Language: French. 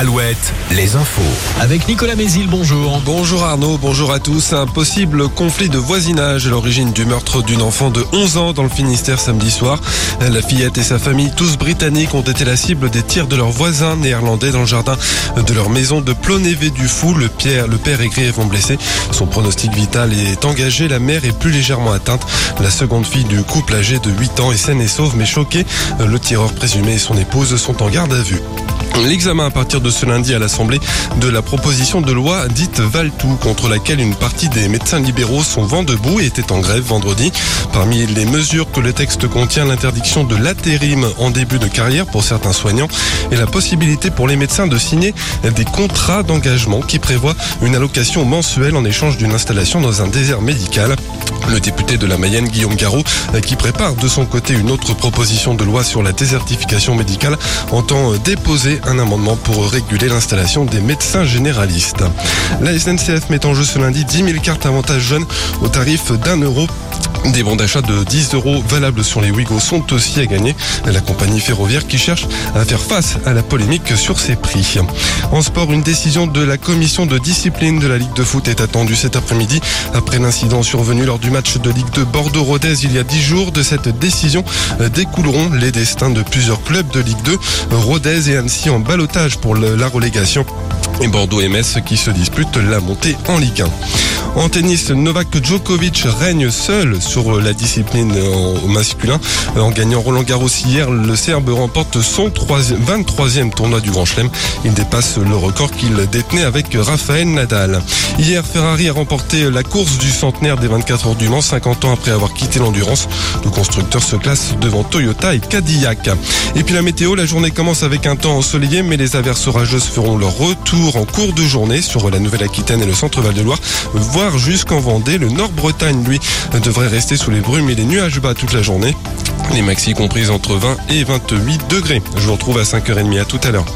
Alouette, les infos. Avec Nicolas Mézil, bonjour. Bonjour Arnaud, bonjour à tous. Un possible conflit de voisinage à l'origine du meurtre d'une enfant de 11 ans dans le Finistère samedi soir. La fillette et sa famille, tous britanniques, ont été la cible des tirs de leurs voisins néerlandais dans le jardin de leur maison de Plonévé du Fou. Le, père, le père et grièvement blessé. Son pronostic vital est engagé. La mère est plus légèrement atteinte. La seconde fille du couple âgée de 8 ans est saine et sauve mais choquée. Le tireur présumé et son épouse sont en garde à vue. L'examen à partir de ce lundi à l'Assemblée de la proposition de loi dite Valtou contre laquelle une partie des médecins libéraux sont vent debout et étaient en grève vendredi. Parmi les mesures que le texte contient, l'interdiction de l'intérim en début de carrière pour certains soignants et la possibilité pour les médecins de signer des contrats d'engagement qui prévoient une allocation mensuelle en échange d'une installation dans un désert médical. Le député de la Mayenne, Guillaume Garot, qui prépare de son côté une autre proposition de loi sur la désertification médicale, entend déposer un amendement pour réguler l'installation des médecins généralistes. La SNCF met en jeu ce lundi 10 000 cartes avantage jeunes au tarif d'un euro des bons d'achat de 10 euros valables sur les Ouigo sont aussi à gagner. La compagnie ferroviaire qui cherche à faire face à la polémique sur ses prix. En sport, une décision de la commission de discipline de la Ligue de foot est attendue cet après-midi après l'incident survenu lors du match de Ligue de Bordeaux-Rodez il y a 10 jours. De cette décision découleront les destins de plusieurs clubs de Ligue 2, Rodez et Annecy en balotage pour la relégation et Bordeaux-MS qui se disputent la montée en Ligue 1. En tennis, Novak Djokovic règne seul sur la discipline au masculin. En gagnant Roland Garros hier, le Serbe remporte son 23e tournoi du Grand Chelem. Il dépasse le record qu'il détenait avec Rafael Nadal. Hier, Ferrari a remporté la course du centenaire des 24 heures du Mans, 50 ans après avoir quitté l'endurance. Le constructeur se classe devant Toyota et Cadillac. Et puis la météo, la journée commence avec un temps ensoleillé, mais les averses orageuses feront leur retour en cours de journée sur la Nouvelle-Aquitaine et le centre-Val de Loire jusqu'en Vendée. Le Nord-Bretagne, lui, devrait rester sous les brumes et les nuages bas toute la journée. Les maxi comprises entre 20 et 28 degrés. Je vous retrouve à 5h30. À tout à l'heure.